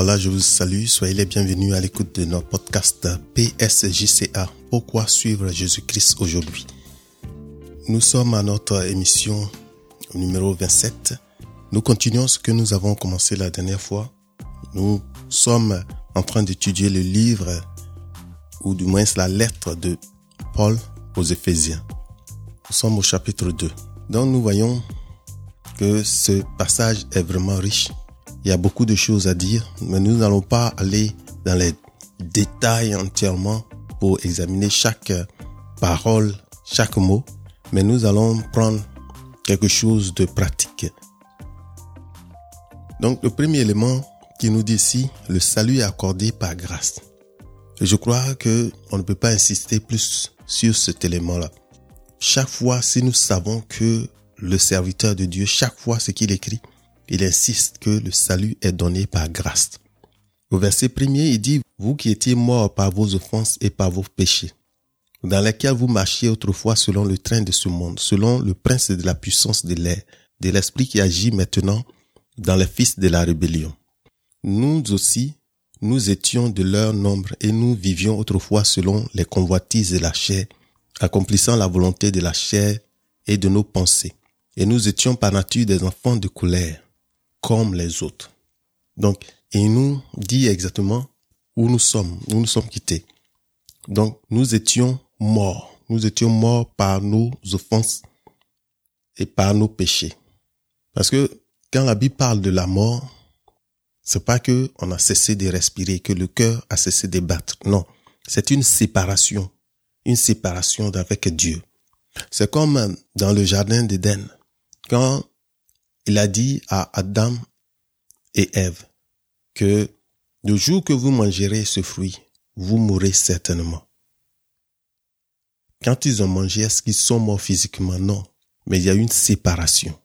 voilà, je vous salue. Soyez les bienvenus à l'écoute de notre podcast PSJCA. Pourquoi suivre Jésus-Christ aujourd'hui? Nous sommes à notre émission numéro 27. Nous continuons ce que nous avons commencé la dernière fois. Nous sommes en train d'étudier le livre, ou du moins la lettre de Paul aux Éphésiens. Nous sommes au chapitre 2. Donc nous voyons que ce passage est vraiment riche il y a beaucoup de choses à dire, mais nous n'allons pas aller dans les détails entièrement pour examiner chaque parole, chaque mot, mais nous allons prendre quelque chose de pratique. Donc le premier élément qui nous dit ici, le salut est accordé par grâce. je crois que on ne peut pas insister plus sur cet élément-là. Chaque fois, si nous savons que le serviteur de Dieu, chaque fois ce qu'il écrit, il insiste que le salut est donné par grâce. Au verset premier, il dit, vous qui étiez morts par vos offenses et par vos péchés, dans lesquels vous marchiez autrefois selon le train de ce monde, selon le prince de la puissance de l'air, de l'esprit qui agit maintenant dans les fils de la rébellion. Nous aussi, nous étions de leur nombre et nous vivions autrefois selon les convoitises de la chair, accomplissant la volonté de la chair et de nos pensées. Et nous étions par nature des enfants de colère comme les autres. Donc, il nous dit exactement où nous sommes, où nous sommes quittés. Donc, nous étions morts. Nous étions morts par nos offenses et par nos péchés. Parce que quand la Bible parle de la mort, c'est pas que on a cessé de respirer, que le cœur a cessé de battre. Non. C'est une séparation. Une séparation avec Dieu. C'est comme dans le jardin d'Éden. Quand il a dit à Adam et Ève que le jour que vous mangerez ce fruit, vous mourrez certainement. Quand ils ont mangé, est-ce qu'ils sont morts physiquement? Non. Mais il y a une séparation.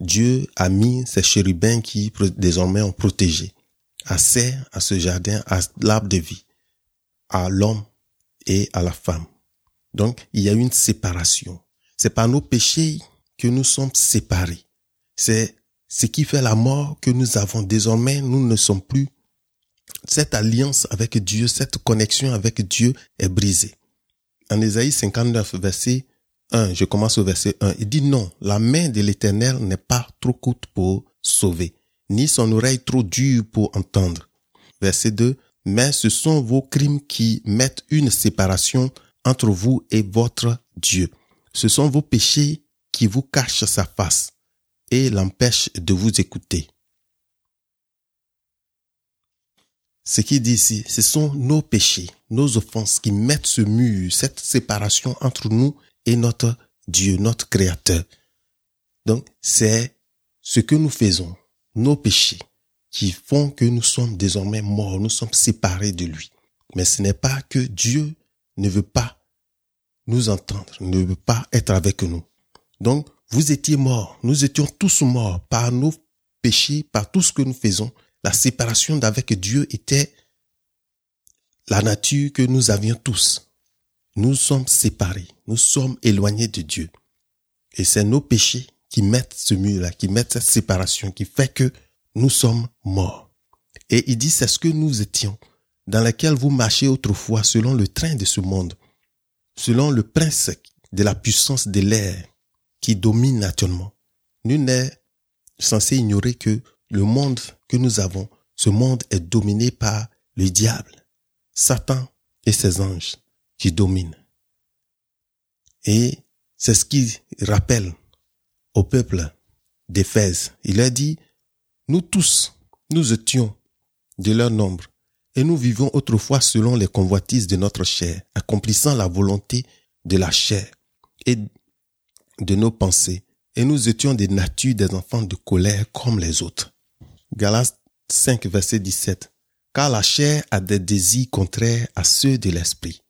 Dieu a mis ces chérubins qui désormais ont protégé assez à ce jardin, à l'arbre de vie, à l'homme et à la femme. Donc, il y a une séparation. C'est par nos péchés que nous sommes séparés. C'est ce qui fait la mort que nous avons. Désormais, nous ne sommes plus. Cette alliance avec Dieu, cette connexion avec Dieu est brisée. En Ésaïe 59, verset 1, je commence au verset 1, il dit non, la main de l'Éternel n'est pas trop courte pour sauver, ni son oreille trop dure pour entendre. Verset 2, mais ce sont vos crimes qui mettent une séparation entre vous et votre Dieu. Ce sont vos péchés qui vous cachent sa face et l'empêche de vous écouter. Ce qu'il dit ici, ce sont nos péchés, nos offenses qui mettent ce mur, cette séparation entre nous et notre Dieu, notre Créateur. Donc, c'est ce que nous faisons, nos péchés, qui font que nous sommes désormais morts, nous sommes séparés de lui. Mais ce n'est pas que Dieu ne veut pas nous entendre, ne veut pas être avec nous. Donc, vous étiez morts, nous étions tous morts par nos péchés, par tout ce que nous faisons. La séparation d'avec Dieu était la nature que nous avions tous. Nous sommes séparés, nous sommes éloignés de Dieu. Et c'est nos péchés qui mettent ce mur-là, qui mettent cette séparation, qui fait que nous sommes morts. Et il dit, c'est ce que nous étions, dans lequel vous marchez autrefois selon le train de ce monde, selon le prince de la puissance de l'air, qui domine actuellement. Nul n'est censé ignorer que le monde que nous avons, ce monde est dominé par le diable, Satan et ses anges qui dominent. Et c'est ce qui rappelle au peuple d'Éphèse. Il a dit, nous tous, nous étions de leur nombre, et nous vivions autrefois selon les convoitises de notre chair, accomplissant la volonté de la chair et de nos pensées, et nous étions des natures des enfants de colère comme les autres. Galates 5, verset 17. Car la chair a des désirs contraires à ceux de l'esprit,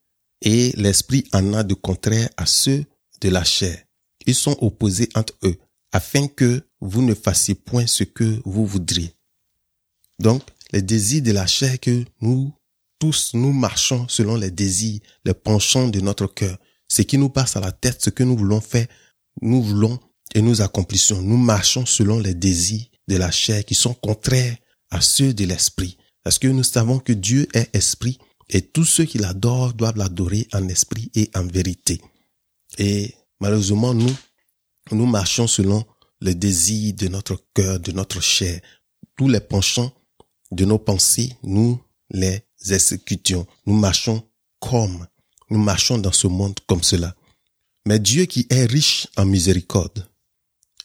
et l'esprit en a de contraires à ceux de la chair. Ils sont opposés entre eux, afin que vous ne fassiez point ce que vous voudriez. Donc, les désirs de la chair que nous tous nous marchons selon les désirs, les penchants de notre cœur, ce qui nous passe à la tête, ce que nous voulons faire, nous voulons et nous accomplissons. Nous marchons selon les désirs de la chair qui sont contraires à ceux de l'esprit. Parce que nous savons que Dieu est esprit et tous ceux qui l'adorent doivent l'adorer en esprit et en vérité. Et malheureusement, nous, nous marchons selon le désir de notre cœur, de notre chair. Tous les penchants de nos pensées, nous les exécutions. Nous marchons comme, nous marchons dans ce monde comme cela. Mais Dieu qui est riche en miséricorde,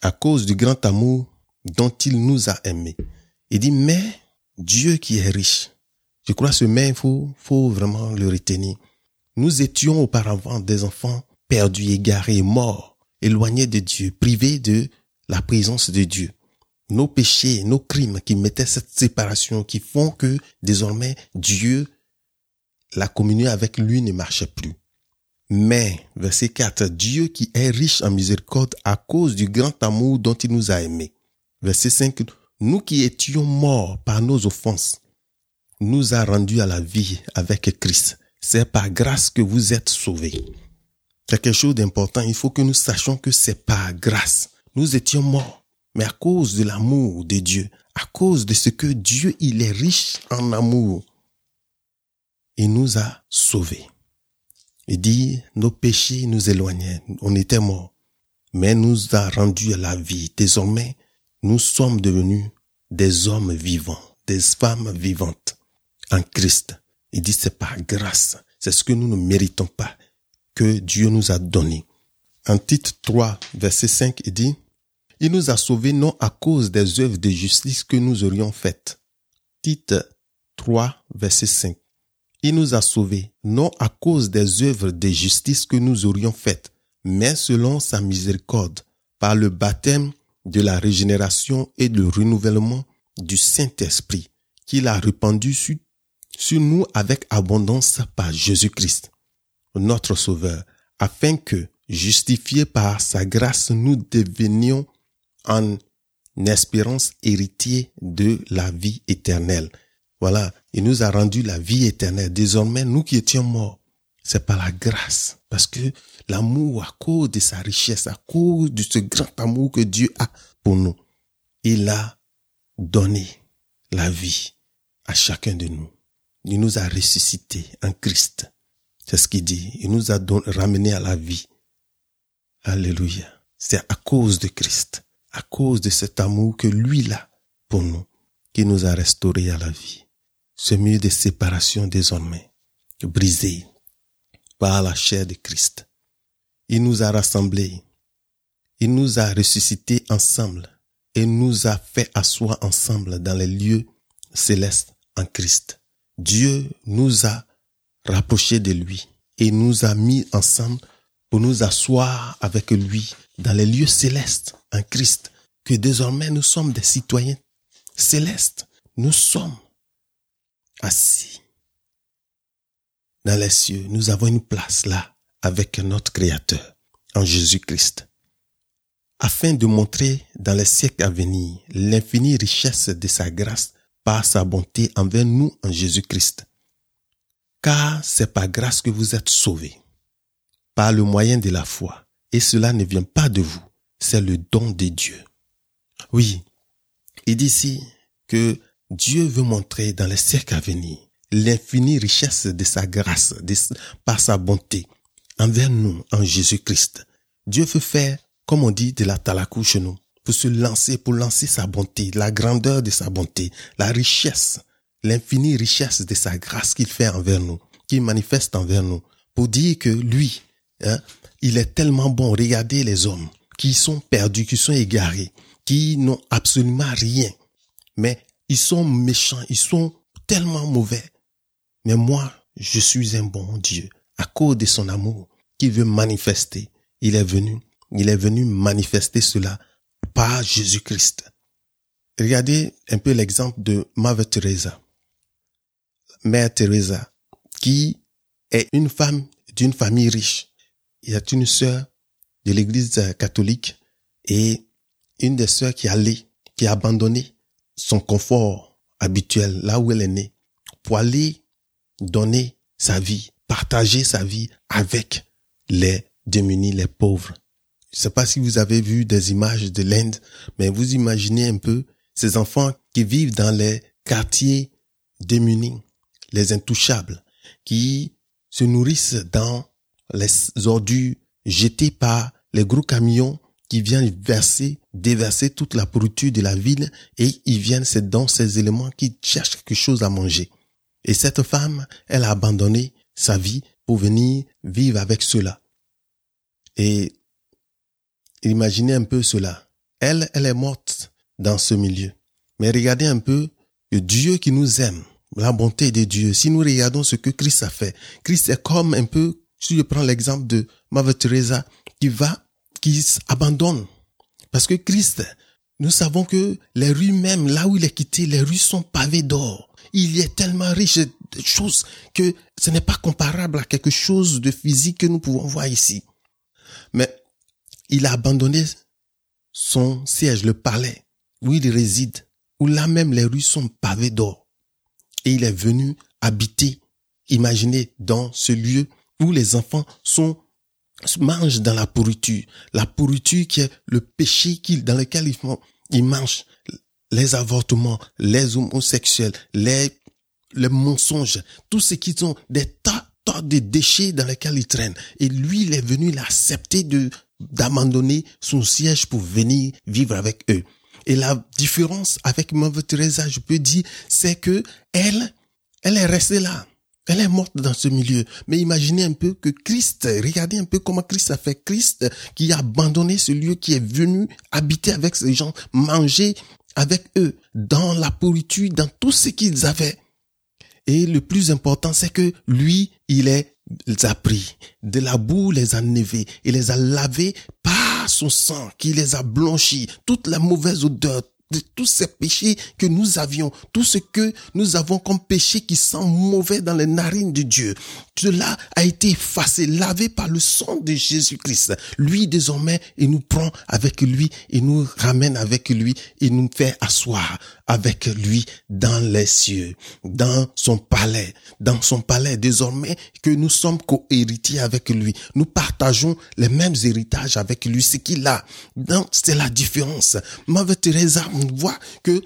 à cause du grand amour dont il nous a aimés, il dit, mais Dieu qui est riche, je crois ce mais, il faut, faut vraiment le retenir. Nous étions auparavant des enfants perdus, égarés, morts, éloignés de Dieu, privés de la présence de Dieu. Nos péchés, nos crimes qui mettaient cette séparation, qui font que désormais Dieu, la communion avec lui ne marchait plus. Mais, verset 4, Dieu qui est riche en miséricorde à cause du grand amour dont il nous a aimés. Verset 5, nous qui étions morts par nos offenses, nous a rendus à la vie avec Christ. C'est par grâce que vous êtes sauvés. C'est quelque chose d'important. Il faut que nous sachions que c'est par grâce. Nous étions morts, mais à cause de l'amour de Dieu, à cause de ce que Dieu, il est riche en amour, il nous a sauvés. Il dit, nos péchés nous éloignaient, on était morts, mais nous a rendus à la vie. Désormais, nous sommes devenus des hommes vivants, des femmes vivantes en Christ. Il dit, c'est par grâce. C'est ce que nous ne méritons pas, que Dieu nous a donné. En titre 3, verset 5, il dit, Il nous a sauvés non à cause des œuvres de justice que nous aurions faites. Titre 3, verset 5. Il nous a sauvés non à cause des œuvres de justice que nous aurions faites, mais selon sa miséricorde, par le baptême de la régénération et le renouvellement du Saint-Esprit, qu'il a répandu sur, nous avec abondance par Jésus-Christ, notre Sauveur, afin que, justifiés par sa grâce, nous devenions en espérance héritier de la vie éternelle. Voilà, il nous a rendu la vie éternelle. Désormais, nous qui étions morts, c'est par la grâce. Parce que l'amour, à cause de sa richesse, à cause de ce grand amour que Dieu a pour nous, il a donné la vie à chacun de nous. Il nous a ressuscités en Christ. C'est ce qu'il dit. Il nous a ramenés à la vie. Alléluia. C'est à cause de Christ, à cause de cet amour que lui a pour nous, qui nous a restaurés à la vie. Ce mur de séparation désormais, brisé par la chair de Christ. Il nous a rassemblés. Il nous a ressuscités ensemble et nous a fait asseoir ensemble dans les lieux célestes en Christ. Dieu nous a rapprochés de lui et nous a mis ensemble pour nous asseoir avec lui dans les lieux célestes en Christ, que désormais nous sommes des citoyens célestes. Nous sommes assis dans les cieux. Nous avons une place là avec notre Créateur en Jésus-Christ, afin de montrer dans les siècles à venir l'infinie richesse de sa grâce par sa bonté envers nous en Jésus-Christ. Car c'est par grâce que vous êtes sauvés par le moyen de la foi. Et cela ne vient pas de vous, c'est le don de Dieu. Oui, il dit ici que Dieu veut montrer dans les siècles à venir l'infinie richesse de sa grâce, par sa bonté envers nous en Jésus-Christ. Dieu veut faire, comme on dit, de la talakou chez nous, pour se lancer, pour lancer sa bonté, la grandeur de sa bonté, la richesse, l'infinie richesse de sa grâce qu'il fait envers nous, qu'il manifeste envers nous, pour dire que lui, Hein? Il est tellement bon. Regardez les hommes qui sont perdus, qui sont égarés, qui n'ont absolument rien. Mais ils sont méchants, ils sont tellement mauvais. Mais moi, je suis un bon Dieu. À cause de son amour qui veut manifester, il est venu, il est venu manifester cela par Jésus-Christ. Regardez un peu l'exemple de Mère Teresa. Mère Teresa, qui est une femme d'une famille riche il y a une sœur de l'église catholique et une des sœurs qui allait, qui a abandonné son confort habituel là où elle est née pour aller donner sa vie, partager sa vie avec les démunis, les pauvres. Je sais pas si vous avez vu des images de l'Inde, mais vous imaginez un peu ces enfants qui vivent dans les quartiers démunis, les intouchables, qui se nourrissent dans les ordures jetées par les gros camions qui viennent verser, déverser toute la pourriture de la ville et ils viennent, dans ces éléments qui cherchent quelque chose à manger. Et cette femme, elle a abandonné sa vie pour venir vivre avec cela. Et imaginez un peu cela. Elle, elle est morte dans ce milieu. Mais regardez un peu le Dieu qui nous aime, la bonté de Dieu. Si nous regardons ce que Christ a fait, Christ est comme un peu, si je prends l'exemple de Mave Teresa, qui va, qui abandonne. Parce que Christ, nous savons que les rues même, là où il est quitté, les rues sont pavées d'or. Il est tellement riche de choses que ce n'est pas comparable à quelque chose de physique que nous pouvons voir ici. Mais il a abandonné son siège, le palais, où il réside, où là même les rues sont pavées d'or. Et il est venu habiter, imaginez, dans ce lieu où les enfants sont mangent dans la pourriture, la pourriture qui est le péché dans lequel ils, font, ils mangent les avortements, les homosexuels, les, les mensonges, tout ce qui sont des tas, tas de déchets dans lesquels ils traînent. Et lui, il est venu l'accepter de d'abandonner son siège pour venir vivre avec eux. Et la différence avec Mother Teresa, je peux dire, c'est que elle, elle est restée là. Elle est morte dans ce milieu. Mais imaginez un peu que Christ, regardez un peu comment Christ a fait. Christ qui a abandonné ce lieu, qui est venu habiter avec ces gens, manger avec eux, dans la pourriture, dans tout ce qu'ils avaient. Et le plus important, c'est que lui, il les a pris, de la boue les a nevés, il les a lavés par son sang qui les a blanchis, toute la mauvaise odeur, de tous ces péchés que nous avions, tout ce que nous avons comme péché qui sent mauvais dans les narines de Dieu. Cela a été effacé, lavé par le sang de Jésus-Christ. Lui, désormais, il nous prend avec lui, il nous ramène avec lui, il nous fait asseoir avec lui dans les cieux, dans son palais, dans son palais, désormais que nous sommes co-héritiers avec lui. Nous partageons les mêmes héritages avec lui, ce qu'il a. Donc, c'est la différence. Mave Teresa, on voit que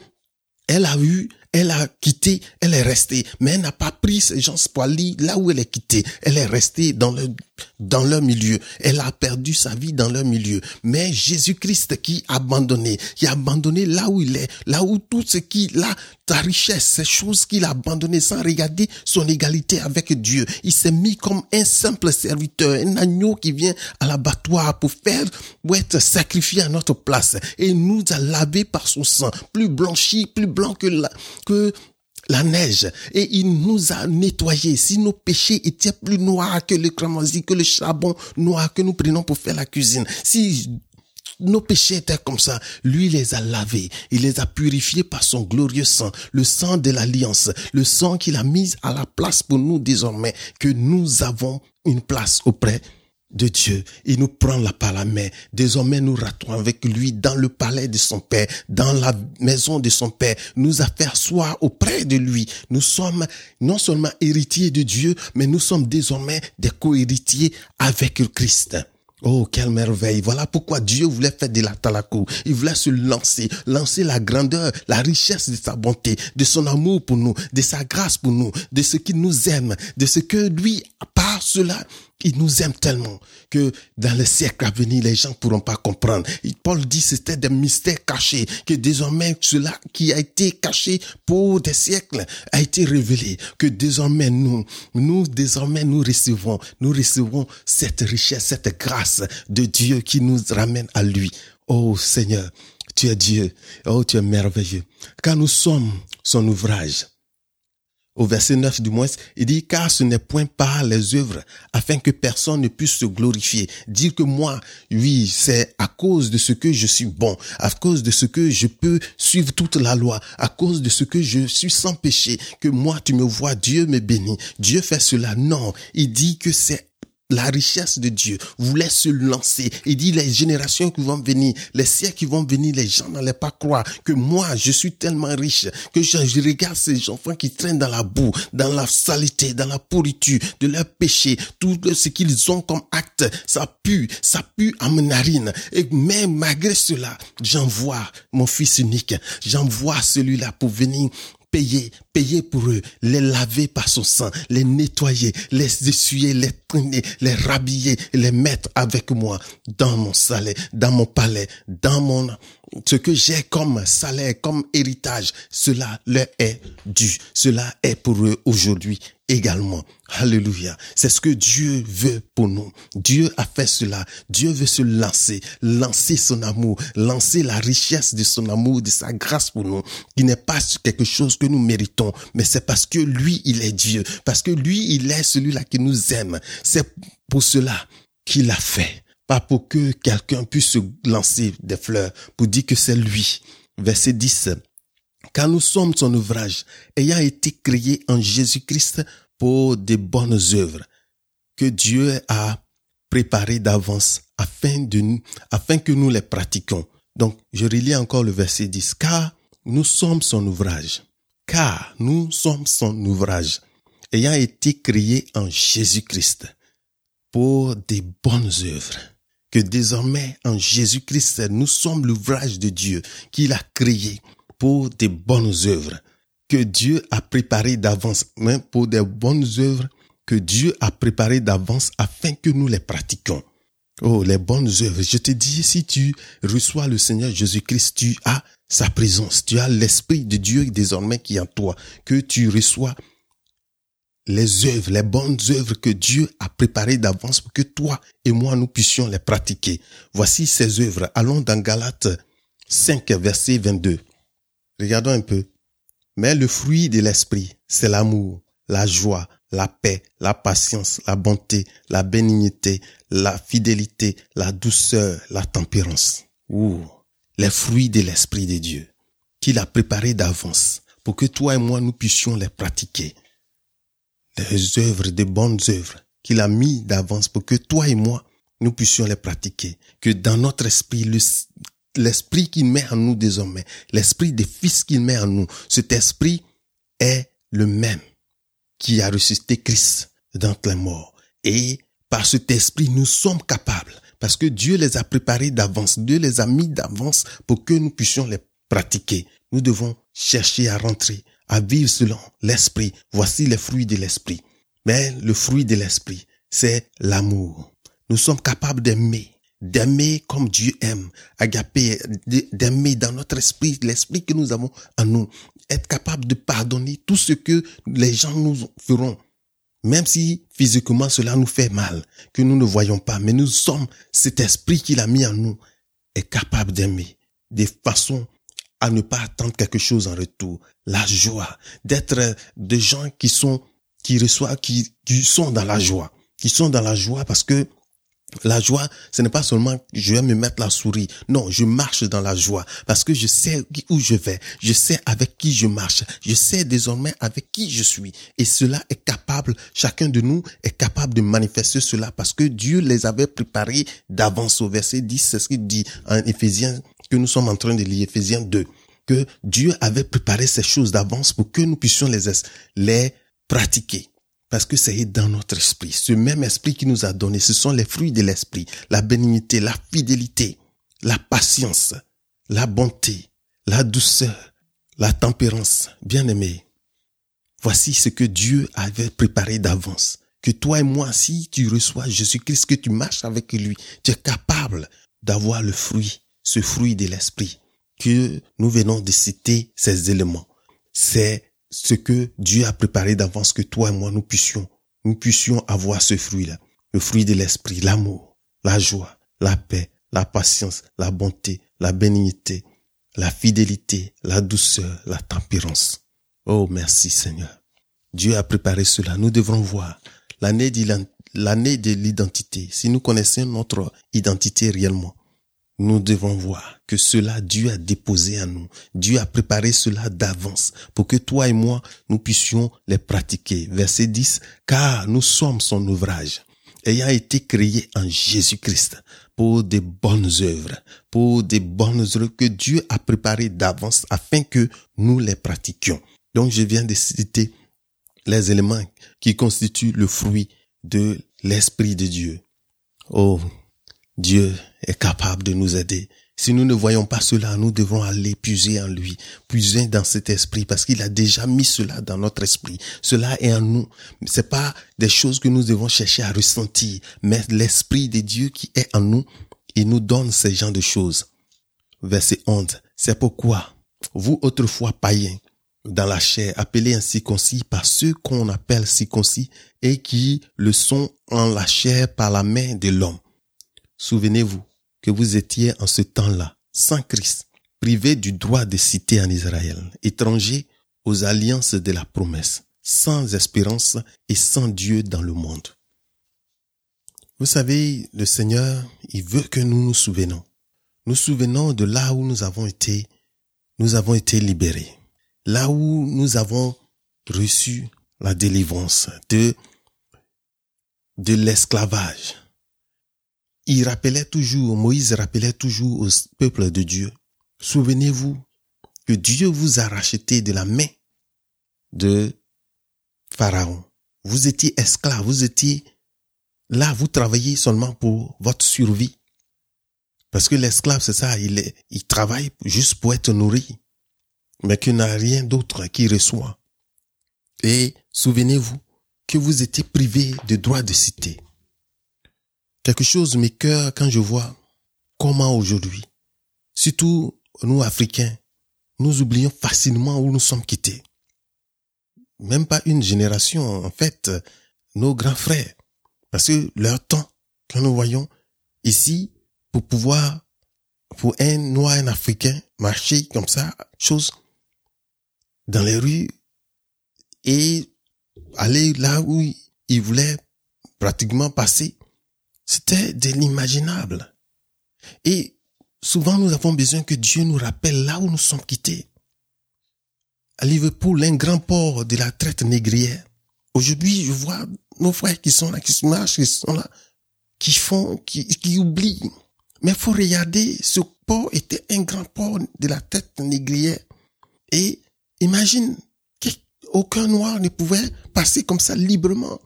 elle a eu elle a quitté, elle est restée, mais elle n'a pas pris ces gens spoilis là où elle est quittée. Elle est restée dans le dans leur milieu. Elle a perdu sa vie dans leur milieu. Mais Jésus-Christ qui a abandonné, qui a abandonné là où il est, là où tout ce qui, là, ta richesse, ces choses qu'il a abandonné sans regarder son égalité avec Dieu. Il s'est mis comme un simple serviteur, un agneau qui vient à l'abattoir pour faire, pour être sacrifié à notre place. Et nous a lavé par son sang, plus blanchi, plus blanc que la, que la neige et il nous a nettoyés. Si nos péchés étaient plus noirs que le cramoisi, que le charbon noir que nous prenons pour faire la cuisine, si nos péchés étaient comme ça. Lui les a lavés. Il les a purifiés par son glorieux sang. Le sang de l'alliance. Le sang qu'il a mis à la place pour nous désormais. Que nous avons une place auprès de Dieu. Il nous prend la par la main. Désormais, nous ratons avec lui dans le palais de son Père, dans la maison de son Père. Nous asseoir auprès de lui. Nous sommes non seulement héritiers de Dieu, mais nous sommes désormais des co-héritiers avec Christ. Oh, quelle merveille. Voilà pourquoi Dieu voulait faire de la talakou. Il voulait se lancer, lancer la grandeur, la richesse de sa bonté, de son amour pour nous, de sa grâce pour nous, de ce qu'il nous aime, de ce que lui, par cela, il nous aime tellement que dans les siècles à venir, les gens pourront pas comprendre. Paul dit c'était des mystères cachés, que désormais cela qui a été caché pour des siècles a été révélé, que désormais nous, nous désormais nous recevons, nous recevons cette richesse, cette grâce de Dieu qui nous ramène à lui. Oh Seigneur, tu es Dieu, oh tu es merveilleux, car nous sommes son ouvrage au verset 9 du moins, il dit, car ce n'est point par les œuvres, afin que personne ne puisse se glorifier. Dire que moi, oui, c'est à cause de ce que je suis bon, à cause de ce que je peux suivre toute la loi, à cause de ce que je suis sans péché, que moi, tu me vois, Dieu me bénit. Dieu fait cela. Non, il dit que c'est la richesse de Dieu voulait se lancer. Il dit les générations qui vont venir, les siècles qui vont venir, les gens n'allaient pas croire que moi, je suis tellement riche que je, regarde ces enfants qui traînent dans la boue, dans la saleté, dans la pourriture, de leur péché, tout ce qu'ils ont comme acte, ça pue, ça pue à mes narines. Et mais malgré cela, j'envoie mon fils unique, j'envoie celui-là pour venir payer, payer pour eux, les laver par son sang, les nettoyer, les essuyer, les traîner, les rhabiller, les mettre avec moi dans mon salaire, dans mon palais, dans mon, ce que j'ai comme salaire, comme héritage, cela leur est dû. Cela est pour eux aujourd'hui également. Alléluia. C'est ce que Dieu veut pour nous. Dieu a fait cela. Dieu veut se lancer, lancer son amour, lancer la richesse de son amour, de sa grâce pour nous, qui n'est pas quelque chose que nous méritons, mais c'est parce que lui, il est Dieu, parce que lui, il est celui-là qui nous aime. C'est pour cela qu'il a fait. Pas pour que quelqu'un puisse se lancer des fleurs, pour dire que c'est lui. Verset 10 car nous sommes son ouvrage, ayant été créés en Jésus-Christ pour de bonnes œuvres que Dieu a préparées d'avance afin afin que nous les pratiquions. Donc, je relis encore le verset 10. Car nous sommes son ouvrage. Car nous sommes son ouvrage, ayant été créés en Jésus-Christ pour des bonnes œuvres. Que désormais, en Jésus-Christ, nous sommes l'ouvrage de Dieu qu'il a créé pour des bonnes œuvres que Dieu a préparées d'avance, mais pour des bonnes œuvres que Dieu a préparées d'avance afin que nous les pratiquions. Oh, les bonnes œuvres. Je te dis, si tu reçois le Seigneur Jésus-Christ, tu as sa présence, tu as l'Esprit de Dieu désormais qui est en toi, que tu reçois les œuvres, les bonnes œuvres que Dieu a préparées d'avance pour que toi et moi nous puissions les pratiquer. Voici ces œuvres. Allons dans Galates 5, verset 22. Regardons un peu. Mais le fruit de l'esprit, c'est l'amour, la joie, la paix, la patience, la bonté, la bénignité, la fidélité, la douceur, la tempérance. Ouh, les fruits de l'esprit de Dieu qu'il a préparés d'avance pour que toi et moi nous puissions les pratiquer. Les œuvres, de bonnes œuvres qu'il a mis d'avance pour que toi et moi nous puissions les pratiquer. Que dans notre esprit, le, l'esprit qu'il met en nous désormais, l'esprit des fils qu'il met en nous, cet esprit est le même qui a ressuscité Christ d'entre les morts. Et par cet esprit, nous sommes capables, parce que Dieu les a préparés d'avance, Dieu les a mis d'avance pour que nous puissions les pratiquer. Nous devons chercher à rentrer, à vivre selon l'esprit. Voici les fruits de l'esprit. Mais le fruit de l'esprit, c'est l'amour. Nous sommes capables d'aimer d'aimer comme Dieu aime, agaper, d'aimer dans notre esprit, l'esprit que nous avons en nous, être capable de pardonner tout ce que les gens nous feront, même si physiquement cela nous fait mal, que nous ne voyons pas, mais nous sommes, cet esprit qu'il a mis en nous est capable d'aimer de façon à ne pas attendre quelque chose en retour, la joie, d'être des gens qui sont, qui reçoivent, qui, qui sont dans la joie, qui sont dans la joie parce que la joie, ce n'est pas seulement je vais me mettre la souris. Non, je marche dans la joie parce que je sais où je vais. Je sais avec qui je marche. Je sais désormais avec qui je suis. Et cela est capable, chacun de nous est capable de manifester cela parce que Dieu les avait préparés d'avance au verset 10. C'est ce qu'il dit en Éphésiens que nous sommes en train de lire, Éphésiens 2. Que Dieu avait préparé ces choses d'avance pour que nous puissions les, les pratiquer. Parce que c'est dans notre esprit. Ce même esprit qui nous a donné, ce sont les fruits de l'esprit. La bénignité, la fidélité, la patience, la bonté, la douceur, la tempérance. Bien aimé, voici ce que Dieu avait préparé d'avance. Que toi et moi, si tu reçois Jésus-Christ, que tu marches avec lui, tu es capable d'avoir le fruit, ce fruit de l'esprit. Que nous venons de citer ces éléments. C'est ce que Dieu a préparé d'avance que toi et moi nous puissions, nous puissions avoir ce fruit-là. Le fruit de l'esprit, l'amour, la joie, la paix, la patience, la bonté, la bénignité, la fidélité, la douceur, la tempérance. Oh, merci Seigneur. Dieu a préparé cela. Nous devrons voir l'année de l'identité. Si nous connaissons notre identité réellement, nous devons voir que cela Dieu a déposé en nous. Dieu a préparé cela d'avance pour que toi et moi, nous puissions les pratiquer. Verset 10, car nous sommes son ouvrage, ayant été créés en Jésus-Christ pour des bonnes œuvres, pour des bonnes œuvres que Dieu a préparées d'avance afin que nous les pratiquions. Donc je viens de citer les éléments qui constituent le fruit de l'Esprit de Dieu. Oh, Dieu est capable de nous aider Si nous ne voyons pas cela, nous devons aller puiser en lui, puiser dans cet esprit, parce qu'il a déjà mis cela dans notre esprit. Cela est en nous. C'est pas des choses que nous devons chercher à ressentir, mais l'esprit de Dieu qui est en nous, il nous donne ces genres de choses. Verset 11. C'est pourquoi, vous autrefois païens, dans la chair, appelés incirconcis par ceux qu'on appelle circoncis et qui le sont en la chair par la main de l'homme. Souvenez-vous que vous étiez en ce temps-là, sans Christ, privés du droit de citer en Israël, étrangers aux alliances de la promesse, sans espérance et sans Dieu dans le monde. Vous savez, le Seigneur, il veut que nous nous souvenons. Nous souvenons de là où nous avons été, nous avons été libérés là où nous avons reçu la délivrance de, de l'esclavage. Il rappelait toujours, Moïse rappelait toujours au peuple de Dieu, souvenez-vous que Dieu vous a racheté de la main de Pharaon. Vous étiez esclave, vous étiez là, vous travaillez seulement pour votre survie. Parce que l'esclave, c'est ça, il, travaille juste pour être nourri mais qu'il n'a rien d'autre qui reçoit. Et souvenez-vous que vous étiez privé de droit de citer. Quelque chose me cœur quand je vois comment aujourd'hui, surtout nous Africains, nous oublions facilement où nous sommes quittés. Même pas une génération, en fait, nos grands frères. Parce que leur temps, que nous voyons ici, pour pouvoir, pour un noir, un africain, marcher comme ça, chose dans les rues et aller là où il voulait pratiquement passer. C'était de l'imaginable. Et souvent nous avons besoin que Dieu nous rappelle là où nous sommes quittés. À Liverpool, un grand port de la traite négrière. Aujourd'hui, je vois nos frères qui sont là, qui marchent, qui sont là, qui font, qui, qui oublient. Mais faut regarder, ce port était un grand port de la traite négrière. Et Imagine qu'aucun noir ne pouvait passer comme ça librement.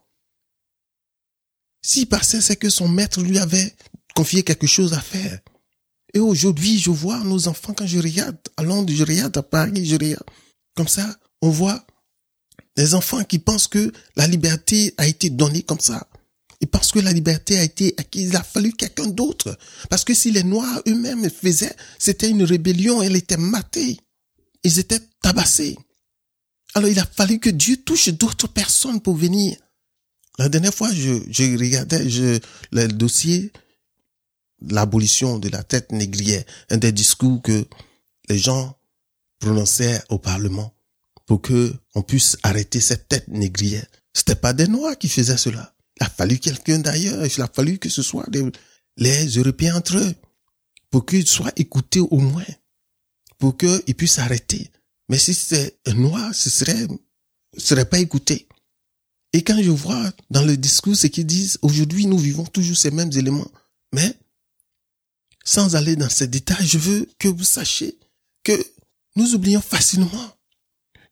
S'il passait, c'est que son maître lui avait confié quelque chose à faire. Et aujourd'hui, je vois nos enfants, quand je regarde à Londres, je regarde à Paris, je regarde. Comme ça, on voit des enfants qui pensent que la liberté a été donnée comme ça. Et parce que la liberté a été acquise, il a fallu quelqu'un d'autre. Parce que si les Noirs eux-mêmes faisaient, c'était une rébellion, elle était matée ils étaient tabassés. Alors il a fallu que Dieu touche d'autres personnes pour venir. La dernière fois, je, je regardais le dossier l'abolition de la tête négrière, un des discours que les gens prononçaient au Parlement pour que on puisse arrêter cette tête négrière. C'était pas des Noirs qui faisaient cela. Il a fallu quelqu'un d'ailleurs. Il a fallu que ce soit les Européens entre eux pour qu'ils soient écoutés au moins pour qu'il puisse s'arrêter. Mais si c'est un noir, ce serait, ce serait pas écouté. Et quand je vois dans le discours ce qu'ils disent, aujourd'hui nous vivons toujours ces mêmes éléments. Mais, sans aller dans ces détails, je veux que vous sachiez que nous oublions facilement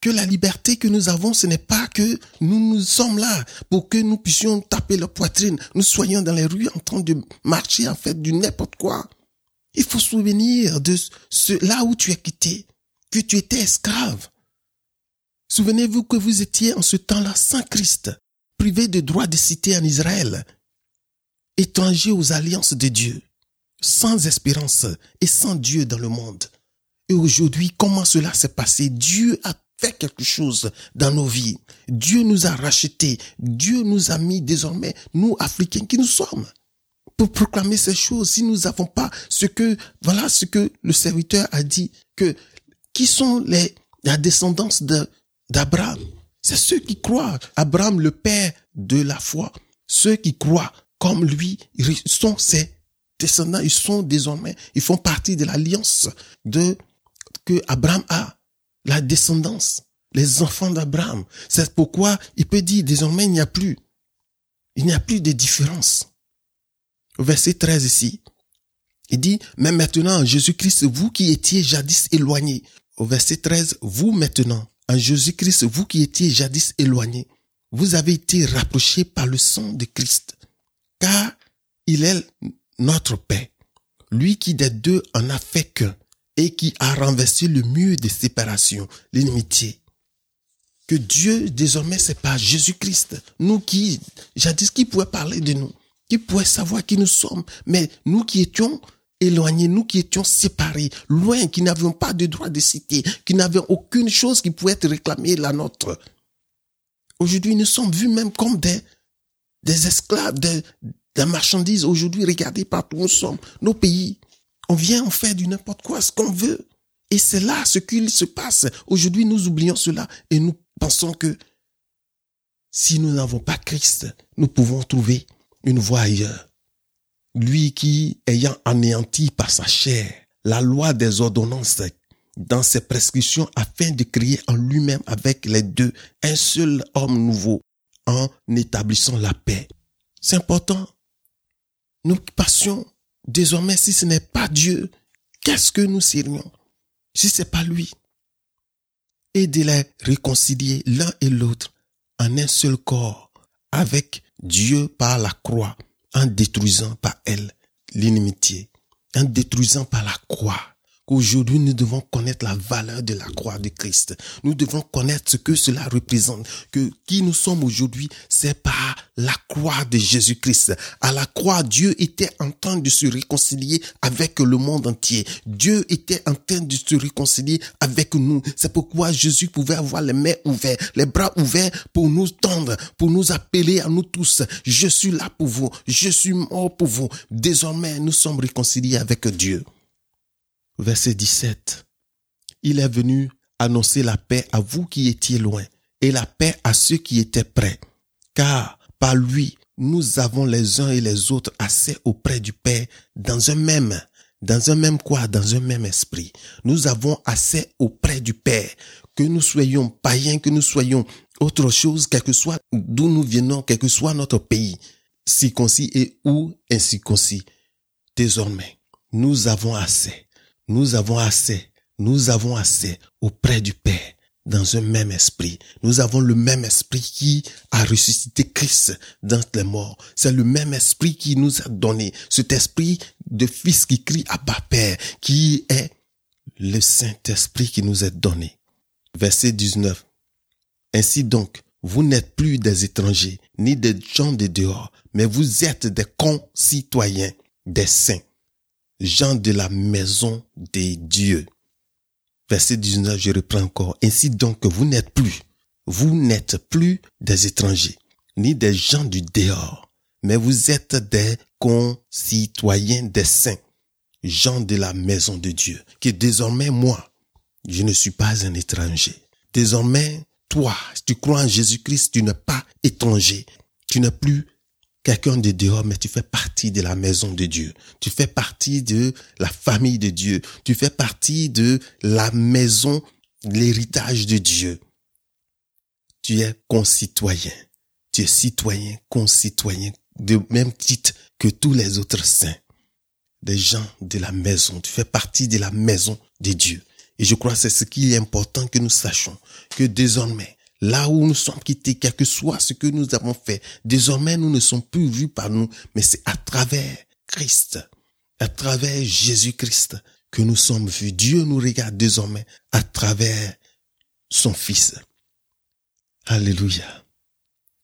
que la liberté que nous avons, ce n'est pas que nous nous sommes là pour que nous puissions taper la poitrine, nous soyons dans les rues en train de marcher en fait du n'importe quoi. Il faut souvenir de ce, là où tu es quitté, que tu étais esclave. Souvenez-vous que vous étiez en ce temps-là sans Christ, privé de droit de citer en Israël, étranger aux alliances de Dieu, sans espérance et sans Dieu dans le monde. Et aujourd'hui, comment cela s'est passé? Dieu a fait quelque chose dans nos vies. Dieu nous a rachetés. Dieu nous a mis désormais, nous, Africains qui nous sommes pour proclamer ces choses si nous n'avons pas ce que, voilà ce que le serviteur a dit, que qui sont les, la descendance de, d'Abraham? C'est ceux qui croient. Abraham, le père de la foi. Ceux qui croient comme lui, ils sont ses descendants, ils sont désormais, ils font partie de l'alliance de, que Abraham a, la descendance, les enfants d'Abraham. C'est pourquoi il peut dire désormais il n'y a plus, il n'y a plus de différence verset 13 ici. Il dit, mais maintenant, Jésus-Christ, vous qui étiez jadis éloignés. Au verset 13, vous maintenant, en Jésus-Christ, vous qui étiez jadis éloignés, vous avez été rapprochés par le sang de Christ, car il est notre paix. lui qui des deux en a fait qu'un et qui a renversé le mur de séparation, l'inimitié. Que Dieu, désormais, c'est pas Jésus-Christ. Nous qui, jadis, qui pouvait parler de nous, qui pouvait savoir qui nous sommes, mais nous qui étions éloignés, nous qui étions séparés, loin, qui n'avions pas de droit de citer, qui n'avions aucune chose qui pouvait être réclamée la nôtre. Aujourd'hui, nous sommes vus même comme des, des esclaves, des, des marchandises. Aujourd'hui, regardez partout où nous sommes, nos pays. On vient en faire du n'importe quoi, ce qu'on veut. Et c'est là ce qu'il se passe. Aujourd'hui, nous oublions cela et nous pensons que si nous n'avons pas Christ, nous pouvons trouver une voie ailleurs. Lui qui, ayant anéanti par sa chair la loi des ordonnances dans ses prescriptions afin de créer en lui-même avec les deux un seul homme nouveau en établissant la paix. C'est important. Nous passions Désormais, si ce n'est pas Dieu, qu'est-ce que nous serions si ce n'est pas lui? Et de les réconcilier l'un et l'autre en un seul corps avec Dieu par la croix, en détruisant par elle l'inimitié, en détruisant par la croix Aujourd'hui, nous devons connaître la valeur de la croix de Christ. Nous devons connaître ce que cela représente. Que qui nous sommes aujourd'hui, c'est par la croix de Jésus-Christ. À la croix, Dieu était en train de se réconcilier avec le monde entier. Dieu était en train de se réconcilier avec nous. C'est pourquoi Jésus pouvait avoir les mains ouvertes, les bras ouverts pour nous tendre, pour nous appeler à nous tous. Je suis là pour vous. Je suis mort pour vous. Désormais, nous sommes réconciliés avec Dieu verset 17. Il est venu annoncer la paix à vous qui étiez loin et la paix à ceux qui étaient près. Car par lui, nous avons les uns et les autres assez auprès du Père dans un même, dans un même quoi, dans un même esprit. Nous avons assez auprès du Père, que nous soyons païens, que nous soyons autre chose, quel que soit d'où nous venons, quel que soit notre pays, circoncis et ou incirconcis. Désormais, nous avons assez nous avons assez, nous avons assez auprès du Père dans un même esprit. Nous avons le même esprit qui a ressuscité Christ dans les morts. C'est le même esprit qui nous a donné cet esprit de fils qui crie à bas Père, qui est le Saint-Esprit qui nous est donné. Verset 19. Ainsi donc, vous n'êtes plus des étrangers, ni des gens de dehors, mais vous êtes des concitoyens, des saints gens de la maison des dieux. Verset 19, je reprends encore. Ainsi donc, vous n'êtes plus, vous n'êtes plus des étrangers, ni des gens du dehors, mais vous êtes des concitoyens des saints, gens de la maison de Dieu, que désormais moi, je ne suis pas un étranger. Désormais, toi, si tu crois en Jésus-Christ, tu n'es pas étranger. Tu n'es plus quelqu'un de dehors, mais tu fais partie de la maison de Dieu. Tu fais partie de la famille de Dieu. Tu fais partie de la maison, l'héritage de Dieu. Tu es concitoyen. Tu es citoyen, concitoyen, de même titre que tous les autres saints. Des gens de la maison. Tu fais partie de la maison de Dieu. Et je crois que c'est ce qui est important que nous sachions. Que désormais, là où nous sommes quittés, quel que soit ce que nous avons fait, désormais nous ne sommes plus vus par nous, mais c'est à travers Christ, à travers Jésus-Christ que nous sommes vus. Dieu nous regarde désormais à travers son Fils. Alléluia.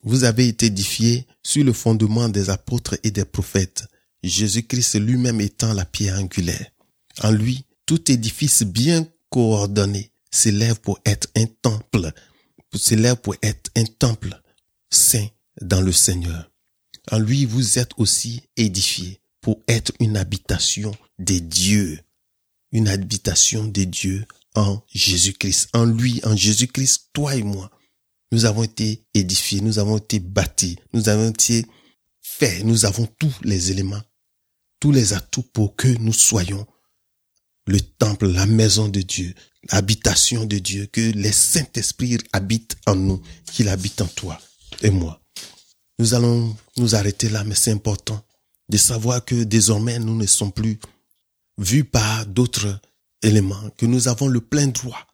Vous avez été édifiés sur le fondement des apôtres et des prophètes, Jésus-Christ lui-même étant la pierre angulaire. En lui, tout édifice bien coordonné s'élève pour être un temple s'élève pour être un temple saint dans le Seigneur. En lui, vous êtes aussi édifiés pour être une habitation des dieux. Une habitation des dieux en Jésus-Christ. En lui, en Jésus-Christ, toi et moi, nous avons été édifiés, nous avons été bâtis, nous avons été faits, nous avons tous les éléments, tous les atouts pour que nous soyons le temple, la maison de Dieu, l'habitation de Dieu, que les Saint-Esprit habitent en nous, qu'il habite en toi et moi. Nous allons nous arrêter là, mais c'est important de savoir que désormais nous ne sommes plus vus par d'autres éléments, que nous avons le plein droit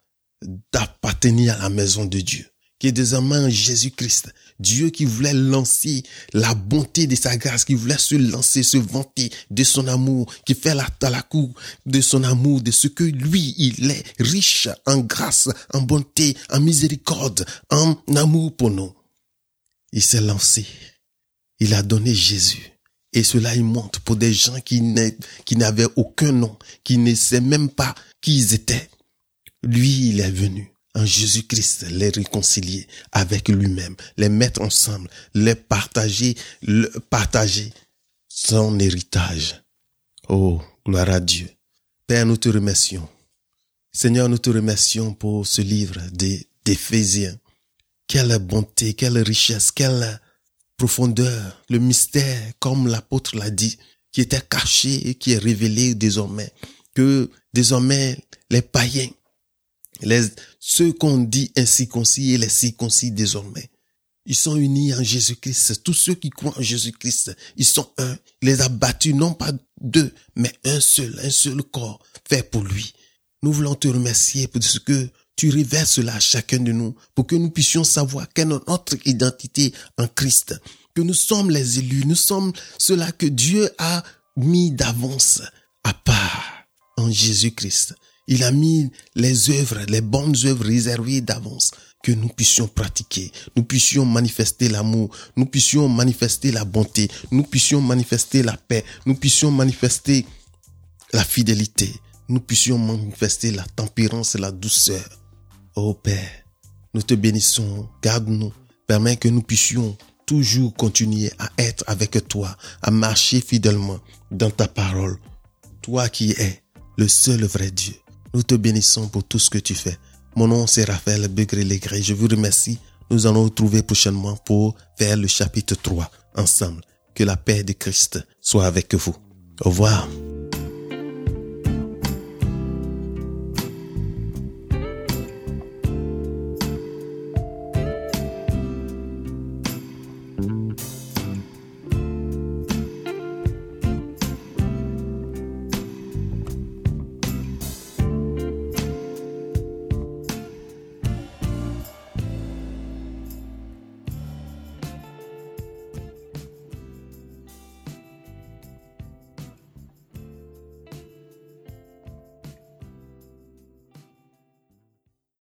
d'appartenir à la maison de Dieu, que désormais en Jésus-Christ, Dieu qui voulait lancer la bonté de sa grâce, qui voulait se lancer, se vanter de son amour, qui fait la, la de son amour, de ce que lui, il est riche en grâce, en bonté, en miséricorde, en amour pour nous. Il s'est lancé. Il a donné Jésus. Et cela, il montre pour des gens qui n'avaient aucun nom, qui ne savaient même pas qui ils étaient. Lui, il est venu en Jésus-Christ les réconcilier avec lui-même, les mettre ensemble, les partager, partager son héritage. Oh, gloire à Dieu. Père, nous te remercions. Seigneur, nous te remercions pour ce livre d'Éphésiens. Quelle bonté, quelle richesse, quelle profondeur, le mystère, comme l'apôtre l'a dit, qui était caché et qui est révélé désormais, que désormais les païens les, ceux qu'on dit incirconcis et les circoncis désormais, ils sont unis en Jésus-Christ. Tous ceux qui croient en Jésus-Christ, ils sont un. Il les a battus, non pas deux, mais un seul, un seul corps fait pour lui. Nous voulons te remercier pour ce que tu révèles cela à chacun de nous, pour que nous puissions savoir quelle est notre identité en Christ, que nous sommes les élus, nous sommes ceux-là que Dieu a mis d'avance à part en Jésus-Christ. Il a mis les œuvres, les bonnes œuvres réservées d'avance que nous puissions pratiquer, nous puissions manifester l'amour, nous puissions manifester la bonté, nous puissions manifester la paix, nous puissions manifester la fidélité, nous puissions manifester la tempérance et la douceur. Ô Père, nous te bénissons, garde-nous, permets que nous puissions toujours continuer à être avec toi, à marcher fidèlement dans ta parole, toi qui es le seul vrai Dieu. Nous te bénissons pour tout ce que tu fais. Mon nom c'est Raphaël Begré-Légré. Je vous remercie. Nous allons nous retrouver prochainement pour faire le chapitre 3 ensemble. Que la paix de Christ soit avec vous. Au revoir.